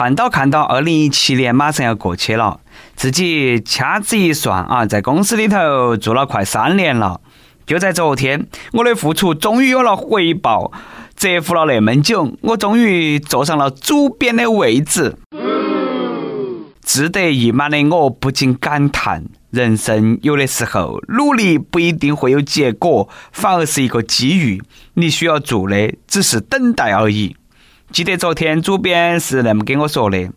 看到看到，二零一七年马上要过去了，自己掐指一算啊，在公司里头做了快三年了。就在昨天，我的付出终于有了回报，蛰伏了那么久，我终于坐上了主编的位置。志得意满的我不禁感叹：人生有的时候，努力不一定会有结果，反而是一个机遇。你需要做的只是等待而已。记得昨天主编是那么跟我说的，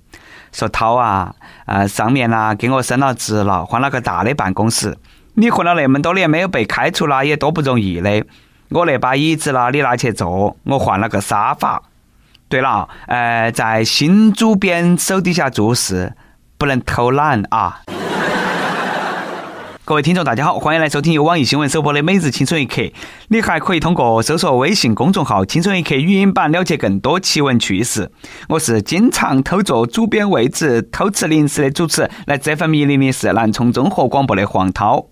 说涛啊，呃，上面呢给我升了职了，换了个大的办公室。你混了那么多年，没有被开除啦，也多不容易的。我那把椅子啦，你拿去坐，我换了个沙发。对了，呃，在新主编手底下做事，不能偷懒啊。各位听众，大家好，欢迎来收听由网易新闻首播的《每日轻松一刻》。你还可以通过搜索微信公众号“轻松一刻”语音版了解更多奇闻趣事。我是经常偷坐主编位置、偷吃零食的主持，来这份迷离的是南充综合广播的黄涛。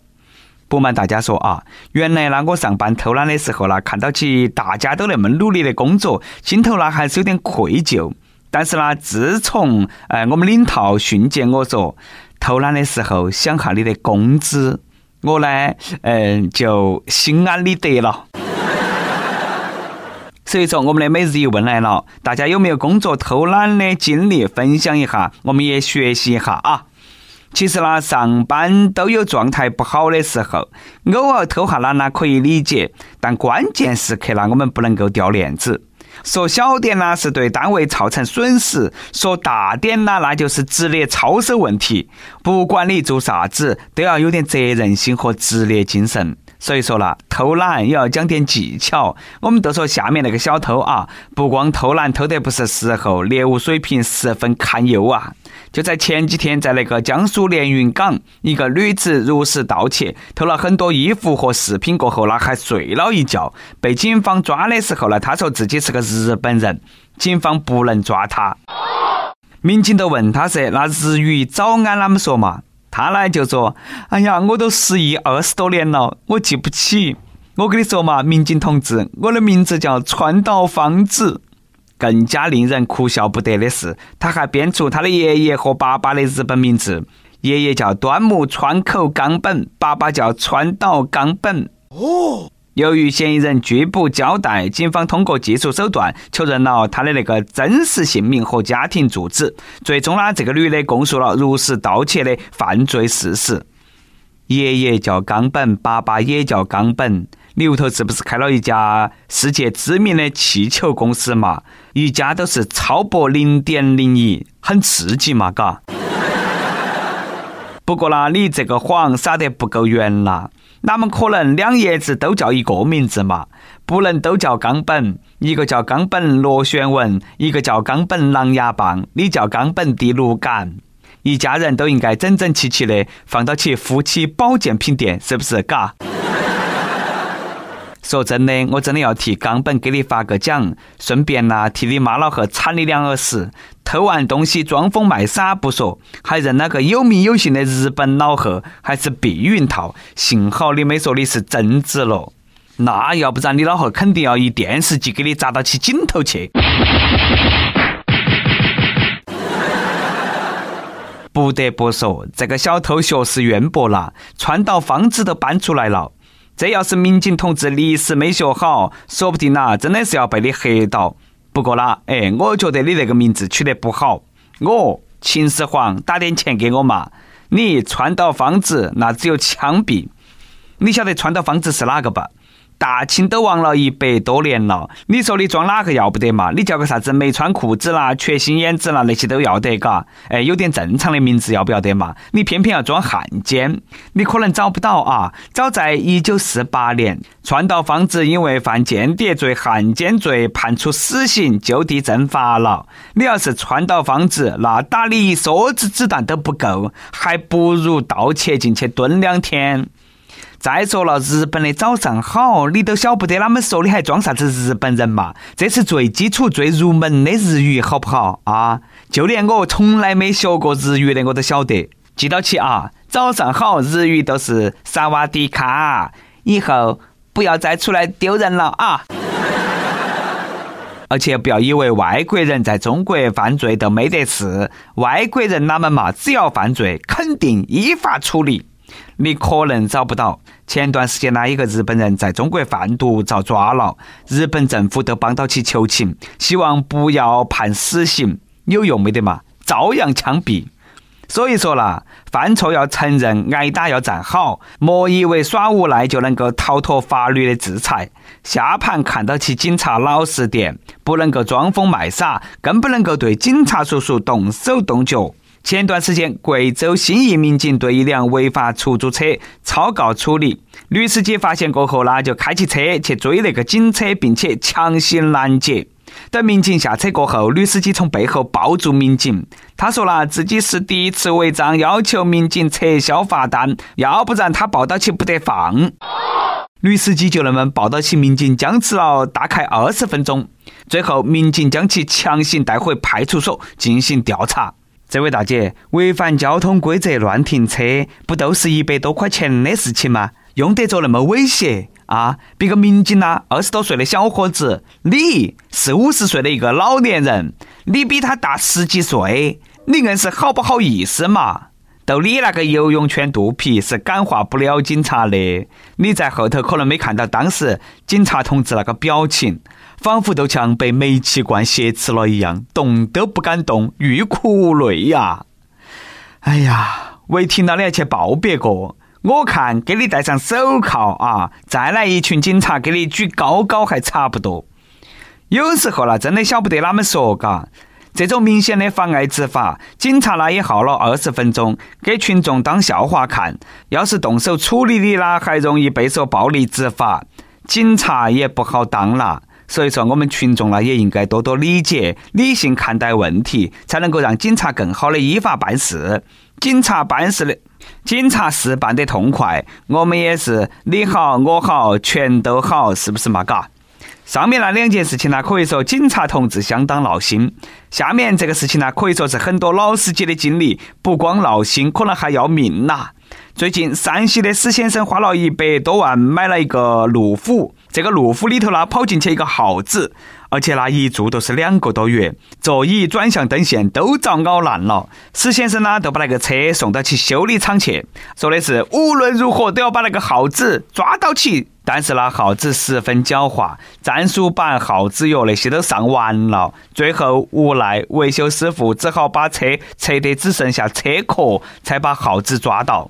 不瞒大家说啊，原来呢，我上班偷懒的时候呢，看到起大家都那么努力的工作，心头呢还是有点愧疚。但是呢，自从呃我们领导训诫我说。偷懒的时候想下你的工资，我呢，嗯，就心安理得了。所以说，我们的每日一问来了，大家有没有工作偷懒的经历？分享一下，我们也学习一下啊。其实呢，上班都有状态不好的时候，偶尔偷下懒呢可以理解，但关键时刻呢，我们不能够掉链子。说小点呢，是对单位造成损失；说大点呢，那就是职业操守问题。不管你做啥子，都要有点责任心和职业精神。所以说了，偷懒也要讲点技巧。我们都说下面那个小偷啊，不光偷懒，偷得不是时候，猎物水平十分堪忧啊。就在前几天，在那个江苏连云港，一个女子入室盗窃，偷了很多衣服和饰品，过后呢还睡了一觉。被警方抓的时候呢，她说自己是个日本人，警方不能抓她。民警都问她是那日语早安啷么说嘛？他呢就说：“哎呀，我都失忆二十多年了，我记不起。我跟你说嘛，民警同志，我的名字叫川岛芳子。更加令人哭笑不得的是，他还编出他的爷爷和爸爸的日本名字，爷爷叫端木川口冈本，爸爸叫川岛冈本。哦。”由于嫌疑人拒不交代，警方通过技术手段确认了他的那个真实姓名和家庭住址。最终呢，这个女的供述了入室盗窃的犯罪事实。爷爷叫冈本，爸爸也叫冈本，牛头是不是开了一家世界知名的气球公司嘛？一家都是超薄零点零一，很刺激嘛，嘎。不过呢，你这个谎撒得不够圆啦。哪么可能两爷子都叫一个名字嘛？不能都叫冈本，一个叫冈本螺旋纹，一个叫冈本狼牙棒，你叫冈本第六感，一家人都应该整整齐齐的放到起夫妻保健品店，是不是？嘎。说真的，我真的要替冈本给你发个奖，顺便呐替你妈老汉铲你两耳屎。偷完东西装疯卖傻不说，还认了个有名有姓的日本老贺，还是避孕套。幸好你没说你是贞子了，那要不然你老汉肯定要一电视机给你砸到起颈头去。不得不说，这个小偷学识渊博啦，川岛芳子都搬出来了。这要是民警同志历史没学好，说不定呐，真的是要被你黑到。不过啦，哎，我觉得你那个名字取得不好。我秦始皇打点钱给我嘛，你川岛芳子那只有枪毙。你晓得川岛芳子是哪个吧？大清都亡了一百多年了，你说你装哪个要不得嘛？你叫个啥子没穿裤子啦、缺心眼子啦，那些都要得，嘎？哎，有点正常的名字要不要得嘛？你偏偏要装汉奸，你可能找不到啊！早在一九四八年，川岛芳子因为犯间谍罪、汉奸罪，判处死刑，就地正法了。你要是川岛芳子，那打你一梭子子弹都不够，还不如盗窃进去蹲两天。再说了，日本的早上好，你都晓不得啷么说，你还装啥子日本人嘛？这是最基础、最入门的日语，好不好啊？就连我从来没学过日语的，我都晓得。记到起啊，早上好，日语都是萨瓦迪卡，以后不要再出来丢人了啊！而且不要以为外国人在中国犯罪都没得事，外国人哪们嘛，只要犯罪，肯定依法处理。你可能找不到。前段时间呢，一个日本人在中国贩毒遭抓了，日本政府都帮到其求情，希望不要判死刑，有用没得嘛？照样枪毙。所以说啦，犯错要承认，挨打要站好，莫以为耍无赖就能够逃脱法律的制裁。下盘看到起警察老实点，不能够装疯卖傻，更不能够对警察叔叔动手动脚。前段时间，贵州兴义民警对一辆违法出租车抄告处理，女司机发现过后呢，就开起车去追那个警车，并且强行拦截。等民警下车过后，女司机从背后抱住民警，她说了自己是第一次违章，要求民警撤销罚单，要不然她抱到起不得放。女司机就那么抱到起民警，僵持了大概二十分钟，最后民警将其强行带回派出所进行调查。这位大姐，违反交通规则乱停车，不都是一百多块钱的事情吗？用得着那么威胁啊？别个民警呐，二十多岁的小伙子，你四五十岁的一个老年人，你比他大十几岁，你硬是好不好意思嘛？就你那个游泳圈肚皮是感化不了警察的。你在后头可能没看到当时警察同志那个表情。仿佛都像被煤气罐挟持了一样，动都不敢动，欲哭无泪呀！哎呀，违停了你还去抱别个？我看给你戴上手铐啊，再来一群警察给你举高高还差不多。有时候啦，真的晓不得哪么说嘎。这种明显的妨碍执法，警察呢也耗了二十分钟，给群众当笑话看。要是动手处理你啦，还容易备受暴力执法，警察也不好当了。所以说，我们群众呢也应该多多理解、理性看待问题，才能够让警察更好的依法办事。警察办事的，警察事办得痛快，我们也是你好我好全都好，是不是嘛？嘎。上面那两件事情呢，可以说警察同志相当闹心。下面这个事情呢，可以说是很多老司机的经历，不光闹心，可能还要命呐。最近，山西的史先生花了一百多万买了一个路虎，这个路虎里头呢跑进去一个耗子，而且那一住都是两个多月，座椅、转向灯线都遭咬烂了。史先生呢就把那个车送到去修理厂去，说的是无论如何都要把那个耗子抓到起。但是那耗子十分狡猾，战术板、耗子药那些都上完了，最后无奈维修师傅只好把车拆得只剩下车壳，才把耗子抓到。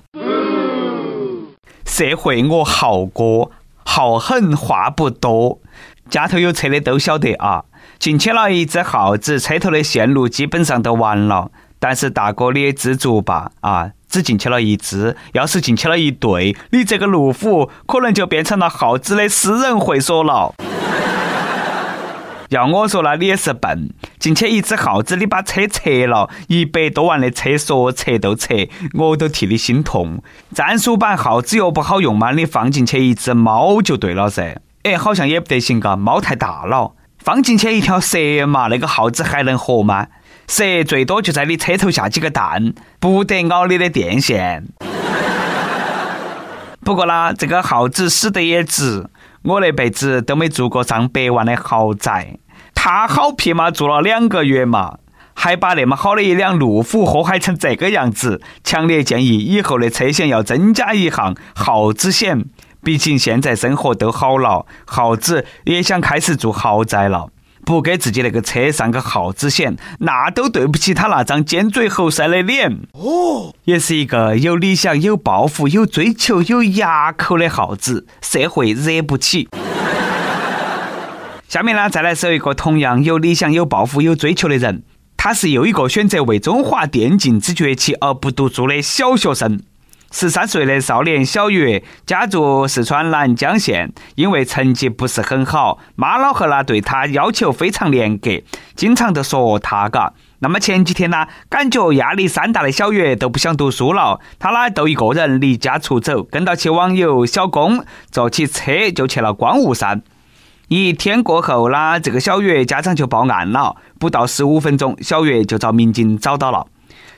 社会我耗哥，耗狠话不多，家头有车的都晓得啊。进去了一只耗子，车头的线路基本上都完了。但是大哥，你也知足吧？啊，只进去了一只，要是进去了一对，你这个路虎可能就变成了耗子的私人会所了。要我说，那你也是笨。进去一只耗子，你把车拆了，一百多万的车说拆都拆，我都替你心痛。战术版耗子药不好用嘛？你放进去一只猫就对了噻。哎，好像也不得行嘎，猫太大了。放进去一条蛇嘛，那个耗子还能活吗？蛇最多就在你车头下几个蛋，不得咬你的电线。不过啦，这个耗子死得也值，我那辈子都没住过上百万的豪宅，他好皮嘛，住了两个月嘛，还把那么好的一辆路虎祸害成这个样子。强烈建议以后的车险要增加一项耗子险，毕竟现在生活都好了，耗子也想开始住豪宅了。不给自己那个车上个耗子险，那都对不起他那张尖嘴猴腮的脸。哦，也是一个有理想、有抱负、有追求、有牙口的耗子，社会惹不起。下面呢，再来说一个同样有理想、有抱负、有追求的人，他是又一个选择为中华电竞之崛起而不读书的小学生。十三岁的少年小月家住四川南江县，因为成绩不是很好，妈老汉呢对他要求非常严格，经常都说他嘎。那么前几天呢，感觉压力山大的小月都不想读书了，他呢就一个人离家出走，跟到去网友小龚坐起车就去了光雾山。一天过后呢，这个小月家长就报案了，不到十五分钟，小月就遭民警找到了。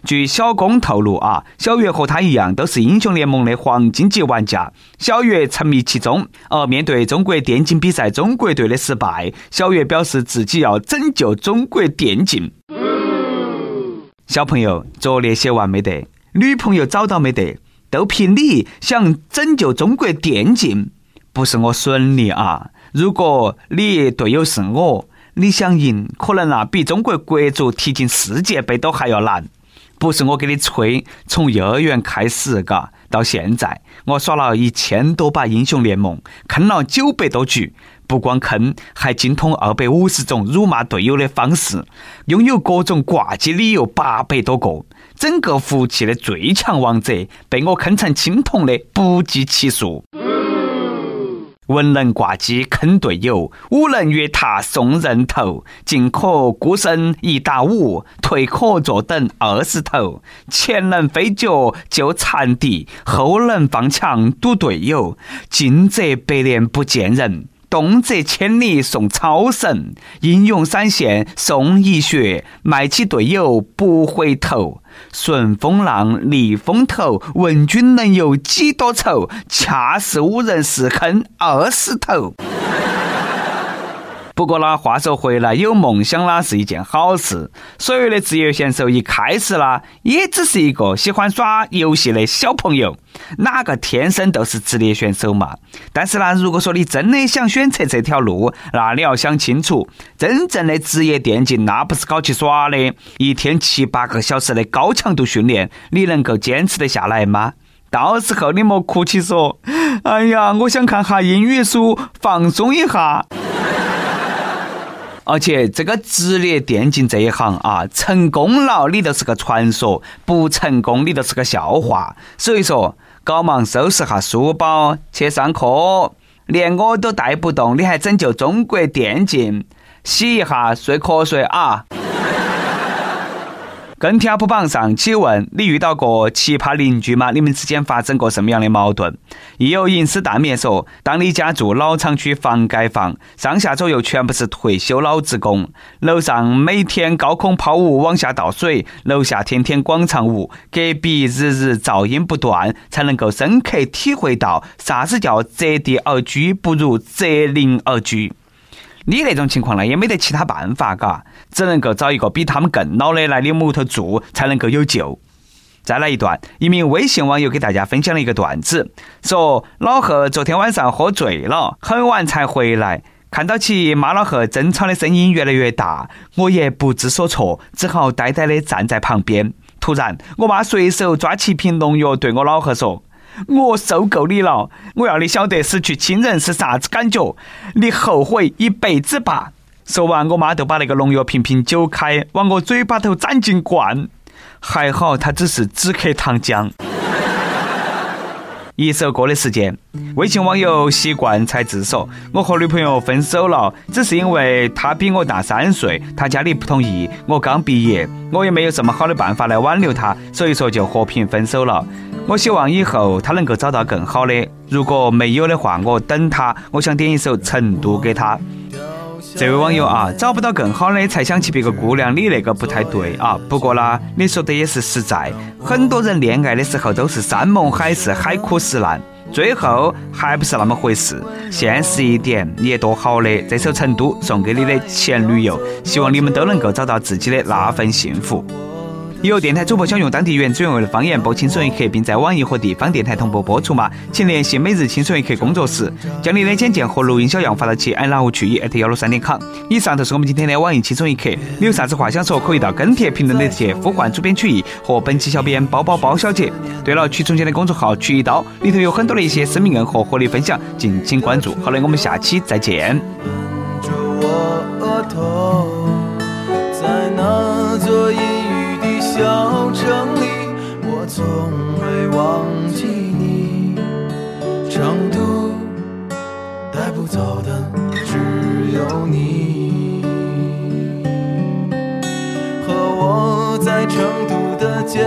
据小公透露啊，小月和他一样都是英雄联盟的黄金级玩家。小月沉迷其中，而面对中国电竞比赛中国队的失败，小月表示自己要拯救中国电竞。小朋友，作业写完没得？女朋友找到没得？都凭你想拯救中国电竞，不是我损你啊！如果你队友是我，你想赢，可能啊比中国国足踢进世界杯都还要难。不是我给你吹，从幼儿园开始，嘎，到现在，我耍了一千多把英雄联盟，坑了九百多局。不光坑，还精通二百五十种辱骂队友的方式，拥有各种挂机理由八百多个。整个服务器的最强王者，被我坑成青铜的不计其数。文能挂机坑队友，武能越塔送人头，进可孤身一打五，退可坐等二十头。前能飞脚救残敌，后能放墙堵队友，近则百年不见人。动辄千里送超神，英勇闪现送一血，卖起队友不回头。顺风浪逆风头，问君能有几多愁？恰似五人四坑二十头。不过呢，话说回来，有梦想呢是一件好事。所有的职业选手一开始呢，也只是一个喜欢耍游戏的小朋友，哪个天生都是职业选手嘛？但是呢，如果说你真的想选择这条路，那你要想清楚，真正的职业电竞那不是搞去耍的，一天七八个小时的高强度训练，你能够坚持得下来吗？到时候你莫哭起说，哎呀，我想看哈英语书，放松一下。而且这个职业电竞这一行啊，成功了你就是个传说，不成功你就是个笑话。所以说，赶忙收拾下书包去上课，连我都带不动，你还拯救中国电竞？洗一下睡瞌睡啊！跟贴普榜上，请问你遇到过奇葩邻居吗？你们之间发生过什么样的矛盾？亦有银丝淡面说，当你家住老厂区房改房，上下左右全部是退休老职工，楼上每天高空抛物往下倒水，楼下天天广场舞，隔壁日日噪音不断，才能够深刻体会到啥子叫择地而居不如择邻而居。你那种情况呢，也没得其他办法，嘎，只能够找一个比他们更老的来你屋头住，才能够有救。再来一段，一名微信网友给大家分享了一个段子，说老贺昨天晚上喝醉了，很晚才回来，看到其妈老贺争吵的声音越来越大，我也不知所措，只好呆呆的站在旁边。突然，我妈随手抓起一瓶农药，对我老贺说。我受够你了！我要你晓得失去亲人是啥子感觉，你后悔一辈子吧！说完，我妈就把那个农药瓶瓶揪开，往我嘴巴头攒进灌。还好，它只是止咳糖浆。一首歌的时间，微信网友习惯才自说：“我和女朋友分手了，只是因为她比我大三岁，她家里不同意。我刚毕业，我也没有什么好的办法来挽留她，所以说就和平分手了。我希望以后她能够找到更好的，如果没有的话，我等她。我想点一首《成都》给她。”这位网友啊，找不到更好的才想起别个姑娘，你那个不太对啊。不过呢，你说的也是实在，很多人恋爱的时候都是山盟海誓、海枯石烂，最后还不是那么回事。现实一点，也多好的。这首《成都》送给你的前女友，希望你们都能够找到自己的那份幸福。有电台主播想用当地原汁原味的方言播《轻松一刻》，并在网易和地方电台同步播出。吗？请联系每日轻松一刻工作室，将你的简介和录音小样发到其 i love 去 at 幺六三点 com。以上就是我们今天的网易轻松一刻。你有啥子话想说，可以到跟帖评论里去呼唤主编曲艺和本期小编包包包小姐。对了，曲总监的公众号曲一刀里头有很多的一些生命硬核和你分享，敬请关注。好的，我们下期再见。小城里，我从未忘记你。成都带不走的只有你，和我在成都的街